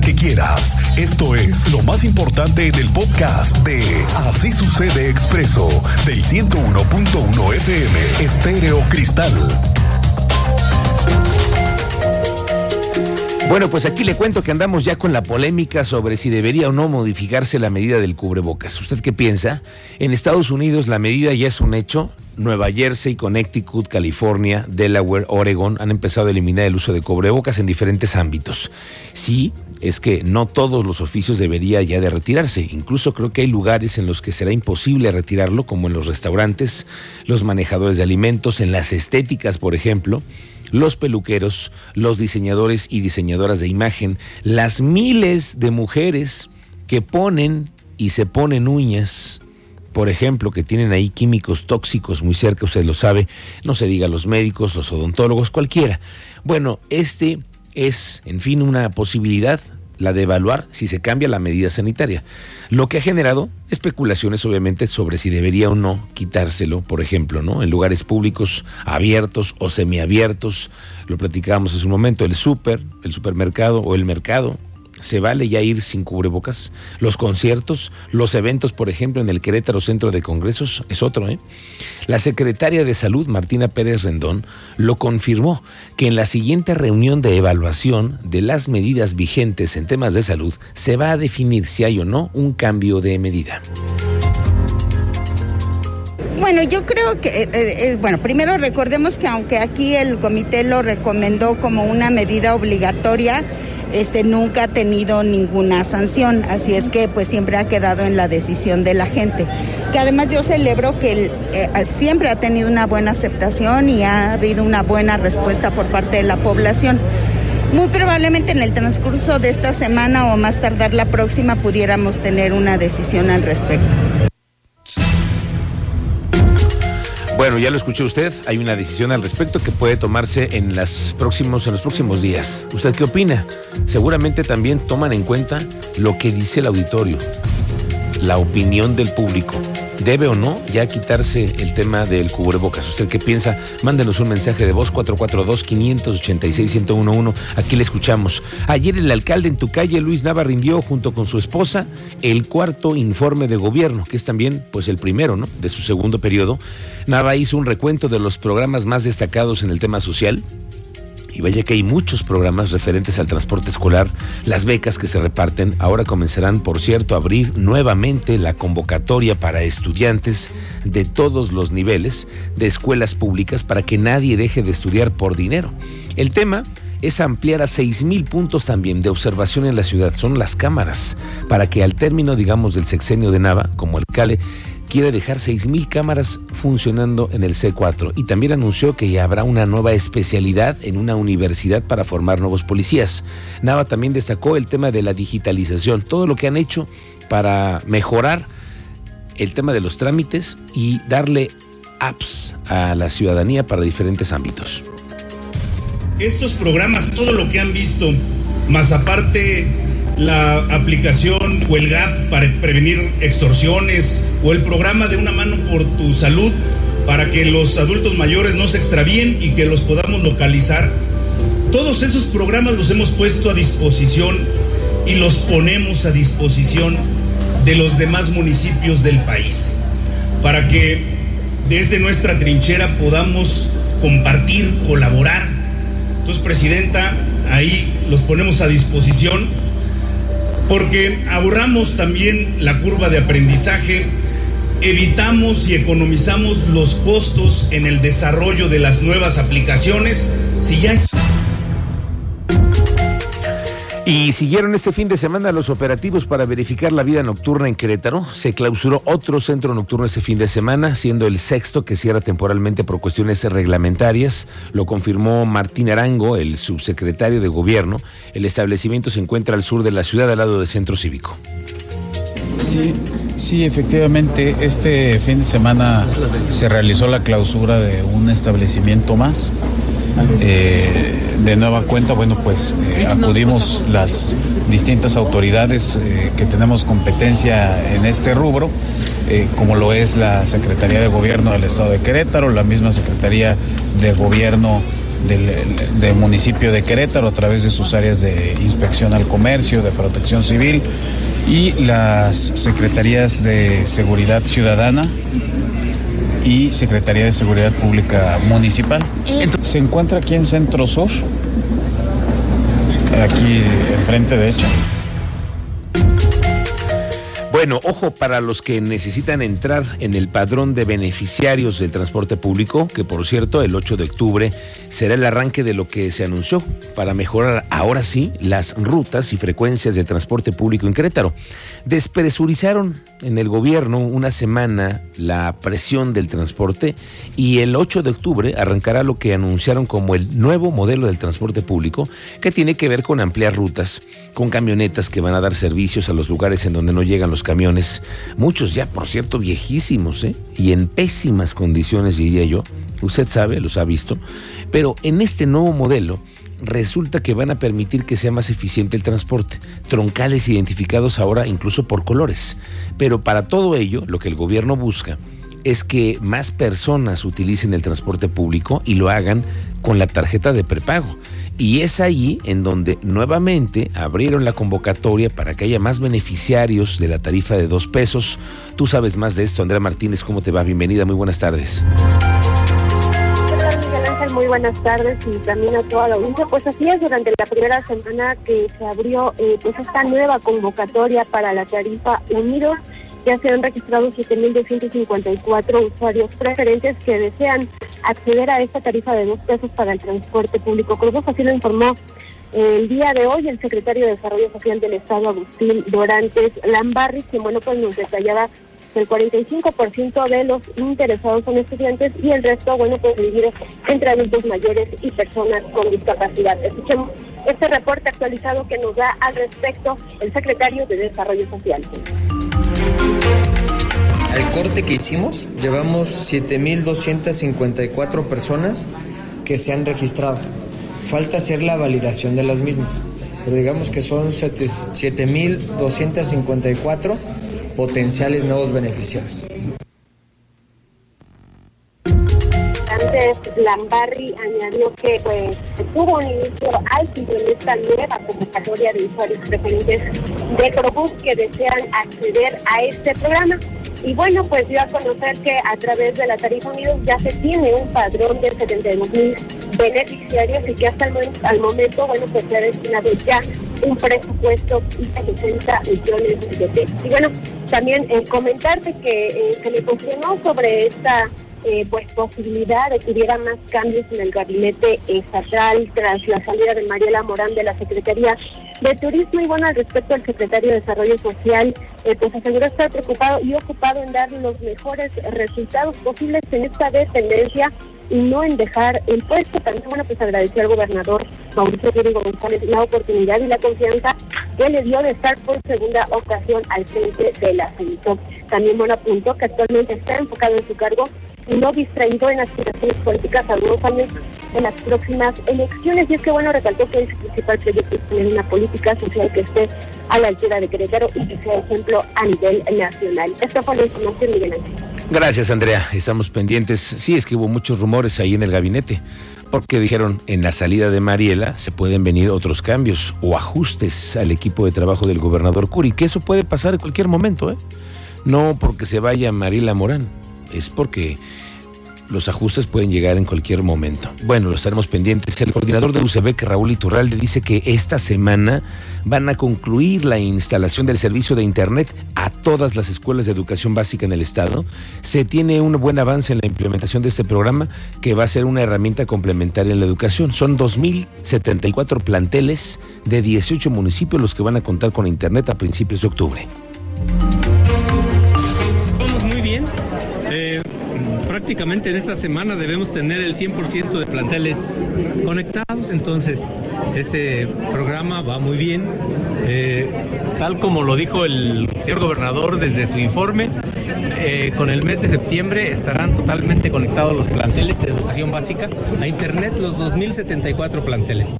que quieras. Esto es lo más importante en el podcast de Así sucede expreso del 101.1 FM Estéreo Cristal. Bueno, pues aquí le cuento que andamos ya con la polémica sobre si debería o no modificarse la medida del cubrebocas. ¿Usted qué piensa? En Estados Unidos la medida ya es un hecho. Nueva Jersey, Connecticut, California, Delaware, Oregon han empezado a eliminar el uso de cubrebocas en diferentes ámbitos. Sí, es que no todos los oficios debería ya de retirarse. Incluso creo que hay lugares en los que será imposible retirarlo, como en los restaurantes, los manejadores de alimentos, en las estéticas, por ejemplo los peluqueros, los diseñadores y diseñadoras de imagen, las miles de mujeres que ponen y se ponen uñas, por ejemplo, que tienen ahí químicos tóxicos muy cerca, usted lo sabe, no se diga los médicos, los odontólogos, cualquiera. Bueno, este es, en fin, una posibilidad la de evaluar si se cambia la medida sanitaria, lo que ha generado especulaciones obviamente sobre si debería o no quitárselo, por ejemplo, ¿no? En lugares públicos abiertos o semiabiertos, lo platicábamos hace un momento, el súper, el supermercado o el mercado, se vale ya ir sin cubrebocas. Los conciertos, los eventos, por ejemplo, en el Querétaro Centro de Congresos, es otro. ¿eh? La secretaria de Salud, Martina Pérez Rendón, lo confirmó que en la siguiente reunión de evaluación de las medidas vigentes en temas de salud se va a definir si hay o no un cambio de medida. Bueno, yo creo que, eh, eh, eh, bueno, primero recordemos que aunque aquí el comité lo recomendó como una medida obligatoria, este nunca ha tenido ninguna sanción, así es que pues siempre ha quedado en la decisión de la gente. Que además yo celebro que eh, siempre ha tenido una buena aceptación y ha habido una buena respuesta por parte de la población. Muy probablemente en el transcurso de esta semana o más tardar la próxima pudiéramos tener una decisión al respecto. Bueno, ya lo escuchó usted, hay una decisión al respecto que puede tomarse en, próximos, en los próximos días. ¿Usted qué opina? Seguramente también toman en cuenta lo que dice el auditorio, la opinión del público. ¿Debe o no ya quitarse el tema del cubrebocas? ¿Usted qué piensa? Mándenos un mensaje de voz 442-586-1011. Aquí le escuchamos. Ayer el alcalde en tu calle, Luis Nava, rindió junto con su esposa el cuarto informe de gobierno, que es también pues el primero ¿no? de su segundo periodo. Nava hizo un recuento de los programas más destacados en el tema social y vaya que hay muchos programas referentes al transporte escolar, las becas que se reparten. Ahora comenzarán, por cierto, a abrir nuevamente la convocatoria para estudiantes de todos los niveles de escuelas públicas para que nadie deje de estudiar por dinero. El tema es ampliar a mil puntos también de observación en la ciudad, son las cámaras, para que al término, digamos, del sexenio de Nava, como el CALE, quiere dejar 6.000 cámaras funcionando en el C4 y también anunció que habrá una nueva especialidad en una universidad para formar nuevos policías. Nava también destacó el tema de la digitalización, todo lo que han hecho para mejorar el tema de los trámites y darle apps a la ciudadanía para diferentes ámbitos. Estos programas, todo lo que han visto, más aparte la aplicación o el GAP para prevenir extorsiones o el programa de una mano por tu salud para que los adultos mayores no se extravíen y que los podamos localizar. Todos esos programas los hemos puesto a disposición y los ponemos a disposición de los demás municipios del país para que desde nuestra trinchera podamos compartir, colaborar. Entonces, Presidenta, ahí los ponemos a disposición porque ahorramos también la curva de aprendizaje, evitamos y economizamos los costos en el desarrollo de las nuevas aplicaciones. Si ya es... Y siguieron este fin de semana los operativos para verificar la vida nocturna en Querétaro. Se clausuró otro centro nocturno este fin de semana, siendo el sexto que cierra temporalmente por cuestiones reglamentarias. Lo confirmó Martín Arango, el subsecretario de Gobierno. El establecimiento se encuentra al sur de la ciudad, al lado del centro cívico. Sí, sí, efectivamente, este fin de semana se realizó la clausura de un establecimiento más eh, de nueva cuenta, bueno, pues eh, acudimos las distintas autoridades eh, que tenemos competencia en este rubro, como lo es la Secretaría de Gobierno del Estado de Querétaro, la misma Secretaría de Gobierno del, municipio de Querétaro a través de sus áreas de inspección al comercio, de protección civil y las secretarías de seguridad ciudadana y Secretaría de Seguridad Pública Municipal. Se encuentra aquí en Centro Sur, aquí enfrente de hecho. Bueno, ojo para los que necesitan entrar en el padrón de beneficiarios del transporte público, que por cierto el 8 de octubre será el arranque de lo que se anunció para mejorar ahora sí las rutas y frecuencias del transporte público en Querétaro. Despresurizaron en el gobierno una semana la presión del transporte y el 8 de octubre arrancará lo que anunciaron como el nuevo modelo del transporte público que tiene que ver con ampliar rutas, con camionetas que van a dar servicios a los lugares en donde no llegan los camiones, muchos ya, por cierto, viejísimos, ¿eh? y en pésimas condiciones, diría yo. Usted sabe, los ha visto. Pero en este nuevo modelo, resulta que van a permitir que sea más eficiente el transporte. Troncales identificados ahora incluso por colores. Pero para todo ello, lo que el gobierno busca es que más personas utilicen el transporte público y lo hagan con la tarjeta de prepago. Y es ahí en donde nuevamente abrieron la convocatoria para que haya más beneficiarios de la tarifa de dos pesos. Tú sabes más de esto, Andrea Martínez, ¿cómo te va? Bienvenida, muy buenas tardes. Muy buenas tardes y también a toda la audiencia. Pues así es, durante la primera semana que se abrió eh, pues esta nueva convocatoria para la tarifa Unidos, ya se han registrado 7.254 usuarios preferentes que desean acceder a esta tarifa de dos pesos para el transporte público. Cruz así lo informó el día de hoy el secretario de Desarrollo Social del Estado, Agustín Dorantes Lambarri, que bueno, pues nos detallaba el 45% de los interesados son estudiantes y el resto, bueno, pues dividido entre adultos mayores y personas con discapacidad. Escuchemos este reporte actualizado que nos da al respecto el secretario de Desarrollo Social. Al corte que hicimos, llevamos 7.254 personas que se han registrado. Falta hacer la validación de las mismas, pero digamos que son 7.254 potenciales nuevos beneficiarios. Antes, Lambarri añadió que pues tuvo un inicio álgido en esta nueva convocatoria de usuarios preferentes de Probus que desean acceder a este programa. Y bueno, pues dio a conocer que a través de la tarifa Unidos ya se tiene un padrón de 72 mil beneficiarios y que hasta el, momento, bueno, pues se ha destinado ya un presupuesto de 60 millones de pesos. Y bueno, también eh, comentarte que eh, se le cuestionó sobre esta eh, pues posibilidad de que hubiera más cambios en el gabinete estatal tras la salida de Mariela Morán de la Secretaría de Turismo y bueno al respecto el secretario de Desarrollo Social eh, pues aseguró estar preocupado y ocupado en dar los mejores resultados posibles en esta dependencia y no en dejar el puesto. También, bueno, pues agradeció al gobernador Mauricio Rodrigo González la oportunidad y la confianza que le dio de estar por segunda ocasión al frente de la CENITOP. También, bueno, apuntó que actualmente está enfocado en su cargo y no distraído en aspiraciones políticas a algunos años en las próximas elecciones. Y es que, bueno, recalcó que su principal proyecto es una política social que esté a la altura de Querétaro y que sea ejemplo a nivel nacional. Esta fue la información, Miguel Ángel. Gracias, Andrea. Estamos pendientes. Sí, es que hubo muchos rumores ahí en el gabinete, porque dijeron en la salida de Mariela se pueden venir otros cambios o ajustes al equipo de trabajo del gobernador Curi, que eso puede pasar en cualquier momento, ¿eh? No porque se vaya Mariela Morán, es porque los ajustes pueden llegar en cualquier momento. Bueno, lo estaremos pendientes. El coordinador de UCB, Raúl Iturralde, dice que esta semana van a concluir la instalación del servicio de Internet a todas las escuelas de educación básica en el Estado. Se tiene un buen avance en la implementación de este programa que va a ser una herramienta complementaria en la educación. Son 2.074 planteles de 18 municipios los que van a contar con Internet a principios de octubre. Prácticamente en esta semana debemos tener el 100% de planteles conectados, entonces ese programa va muy bien. Eh, tal como lo dijo el señor gobernador desde su informe, eh, con el mes de septiembre estarán totalmente conectados los planteles de educación básica a Internet, los 2.074 planteles.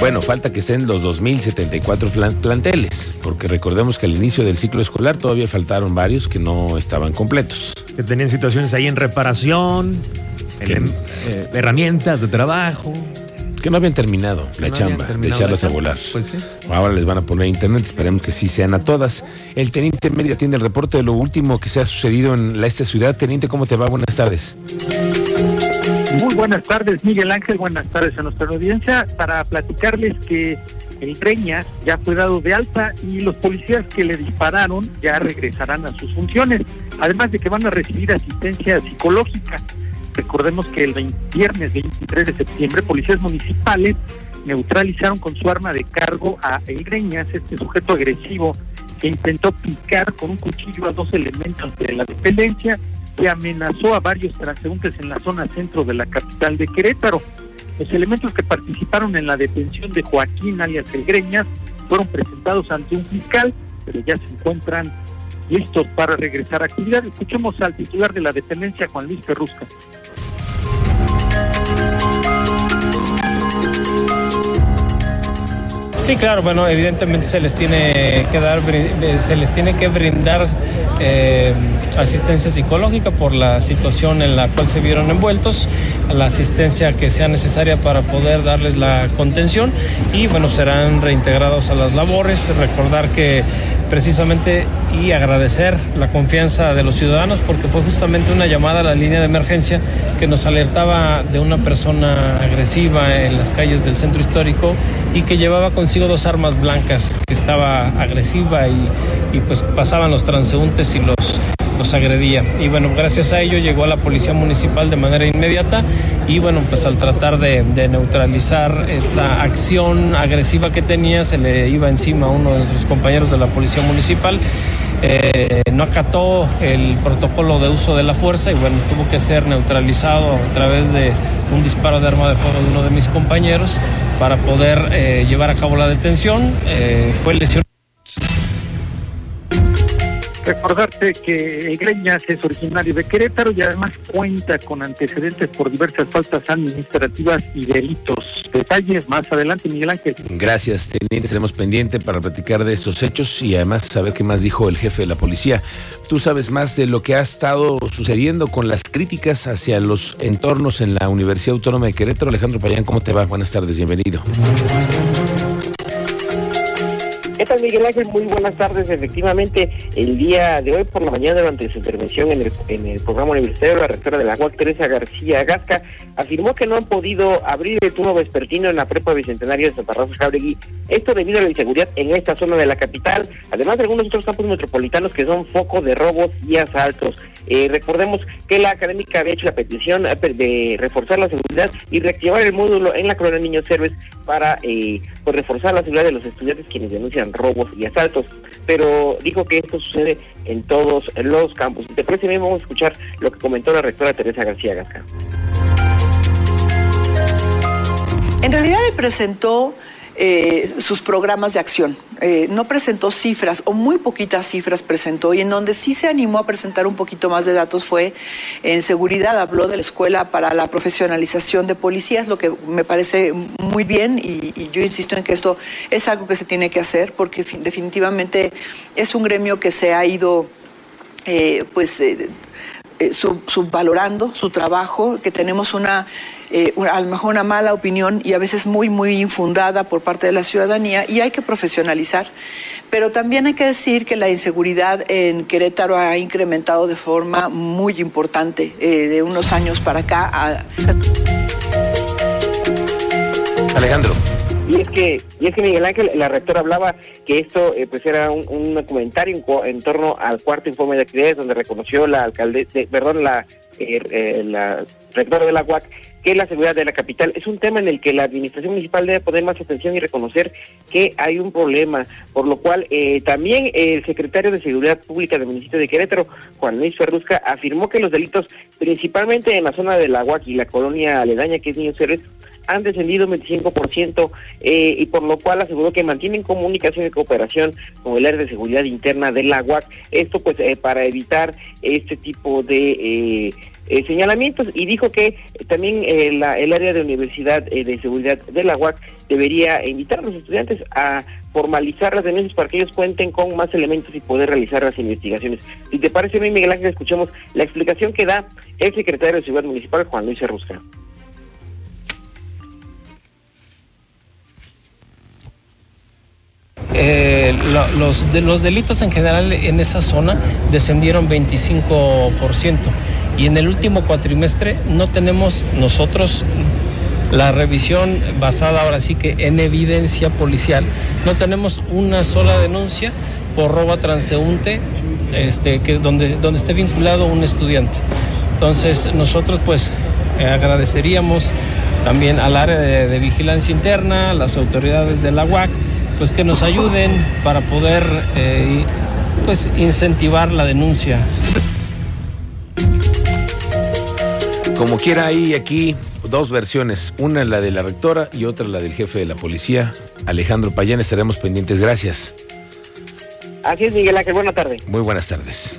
Bueno, falta que estén los 2.074 planteles, porque recordemos que al inicio del ciclo escolar todavía faltaron varios que no estaban completos. Que tenían situaciones ahí en reparación, eh, herramientas de trabajo. Que no habían terminado la chamba de echarlas a volar. Pues sí. Ahora les van a poner internet, esperemos que sí sean a todas. El teniente Mérida tiene el reporte de lo último que se ha sucedido en la, esta ciudad. Teniente, ¿cómo te va? Buenas tardes. Muy buenas tardes, Miguel Ángel. Buenas tardes a nuestra audiencia. Para platicarles que el Breña ya fue dado de alta y los policías que le dispararon ya regresarán a sus funciones, además de que van a recibir asistencia psicológica. Recordemos que el viernes 23 de septiembre, policías municipales neutralizaron con su arma de cargo a El Greñas, este sujeto agresivo que intentó picar con un cuchillo a dos elementos de la dependencia que amenazó a varios transeúntes en la zona centro de la capital de Querétaro. Los elementos que participaron en la detención de Joaquín alias El fueron presentados ante un fiscal, pero ya se encuentran listos para regresar a actividad. Escuchemos al titular de la dependencia, Juan Luis Perrusca. Sí, claro, bueno, evidentemente se les tiene que dar, se les tiene que brindar eh, asistencia psicológica por la situación en la cual se vieron envueltos, la asistencia que sea necesaria para poder darles la contención y bueno, serán reintegrados a las labores. Recordar que precisamente y agradecer la confianza de los ciudadanos porque fue justamente una llamada a la línea de emergencia que nos alertaba de una persona agresiva en las calles del centro histórico y que llevaba consigo dos armas blancas, que estaba agresiva y, y pues pasaban los transeúntes y los los agredía. Y bueno, gracias a ello llegó a la policía municipal de manera inmediata y bueno, pues al tratar de, neutralizar esta acción agresiva que tenía, se le iba encima a uno de nuestros compañeros de la policía municipal. Eh, no acató el protocolo de uso de la fuerza y bueno, tuvo que ser neutralizado a través de un disparo de arma de fuego de uno de mis compañeros para poder eh, llevar a cabo la detención. Eh, fue lesionado. Recordarte que Greñas es originario de Querétaro y además cuenta con antecedentes por diversas faltas administrativas y delitos. Detalles más adelante, Miguel Ángel. Gracias, teniente. Tenemos pendiente para platicar de estos hechos y además saber qué más dijo el jefe de la policía. Tú sabes más de lo que ha estado sucediendo con las críticas hacia los entornos en la Universidad Autónoma de Querétaro. Alejandro Payán, ¿cómo te va? Buenas tardes, bienvenido. ¿Qué tal, Miguel Ángel? Muy buenas tardes. Efectivamente, el día de hoy por la mañana, durante su intervención en el, en el programa universitario, la rectora de la UAC, Teresa García Gasca, afirmó que no han podido abrir el turno vespertino en la prepa bicentenario de Santa Rosa Jauregui, esto debido a la inseguridad en esta zona de la capital, además de algunos otros campos metropolitanos que son foco de robos y asaltos. Eh, recordemos que la académica había hecho la petición eh, de reforzar la seguridad y reactivar el módulo en la colonia Niños Héroes para eh, pues, reforzar la seguridad de los estudiantes quienes denuncian robos y asaltos. Pero dijo que esto sucede en todos los campos. Y te parece vamos a escuchar lo que comentó la rectora Teresa García Gasca. En realidad le presentó eh, sus programas de acción. Eh, no presentó cifras o muy poquitas cifras presentó y en donde sí se animó a presentar un poquito más de datos fue en seguridad, habló de la escuela para la profesionalización de policías, lo que me parece muy bien y, yo insisto en que esto es algo que se tiene que hacer porque definitivamente es un gremio que se ha ido eh, pues subvalorando su trabajo, que tenemos una eh, a lo mejor una mala opinión y a veces muy, muy infundada por parte de la ciudadanía y hay que profesionalizar. Pero también hay que decir que la inseguridad en Querétaro ha incrementado de forma muy importante eh, de unos años para acá. Alejandro. Y es que, y es que Miguel Ángel, la rectora hablaba que esto eh, pues era un, comentario en, torno al cuarto informe de actividades donde reconoció la alcalde, perdón, la, la rectora de la UAC que la seguridad de la capital es un tema en el que la administración municipal debe poner más atención y reconocer que hay un problema, por lo cual eh, también el secretario de Seguridad Pública del municipio de Querétaro, Juan Luis Ferrusca, afirmó que los delitos, principalmente en la zona de la UAC y la colonia aledaña que es Niños Héroes, han descendido un 25% eh, y por lo cual aseguró que mantienen comunicación y cooperación con el área de seguridad interna de la UAC. Esto pues eh, para evitar este tipo de eh, señalamientos y dijo que también eh, el área de Universidad de Seguridad de la UAC debería invitar a los estudiantes a formalizar las denuncias para que ellos cuenten con más elementos y poder realizar las investigaciones. Si te parece bien, Miguel Ángel, escuchemos la explicación que da el secretario de Seguridad Municipal, Juan Luis Cerrusca. Eh, los, de, los delitos en general en esa zona descendieron 25% y en el último cuatrimestre no tenemos nosotros la revisión basada ahora sí que en evidencia policial. No tenemos una sola denuncia por robo transeúnte este, donde, donde esté vinculado un estudiante. Entonces nosotros pues eh, agradeceríamos también al área de, de, vigilancia interna, a las autoridades de la UAC, pues que nos ayuden para poder eh, pues incentivar la denuncia. Como quiera, hay aquí dos versiones, una la de la rectora y otra la del jefe de la policía, Alejandro Payán. Estaremos pendientes. Gracias. Así es, Miguel Ángel. Buenas tardes. Muy buenas tardes.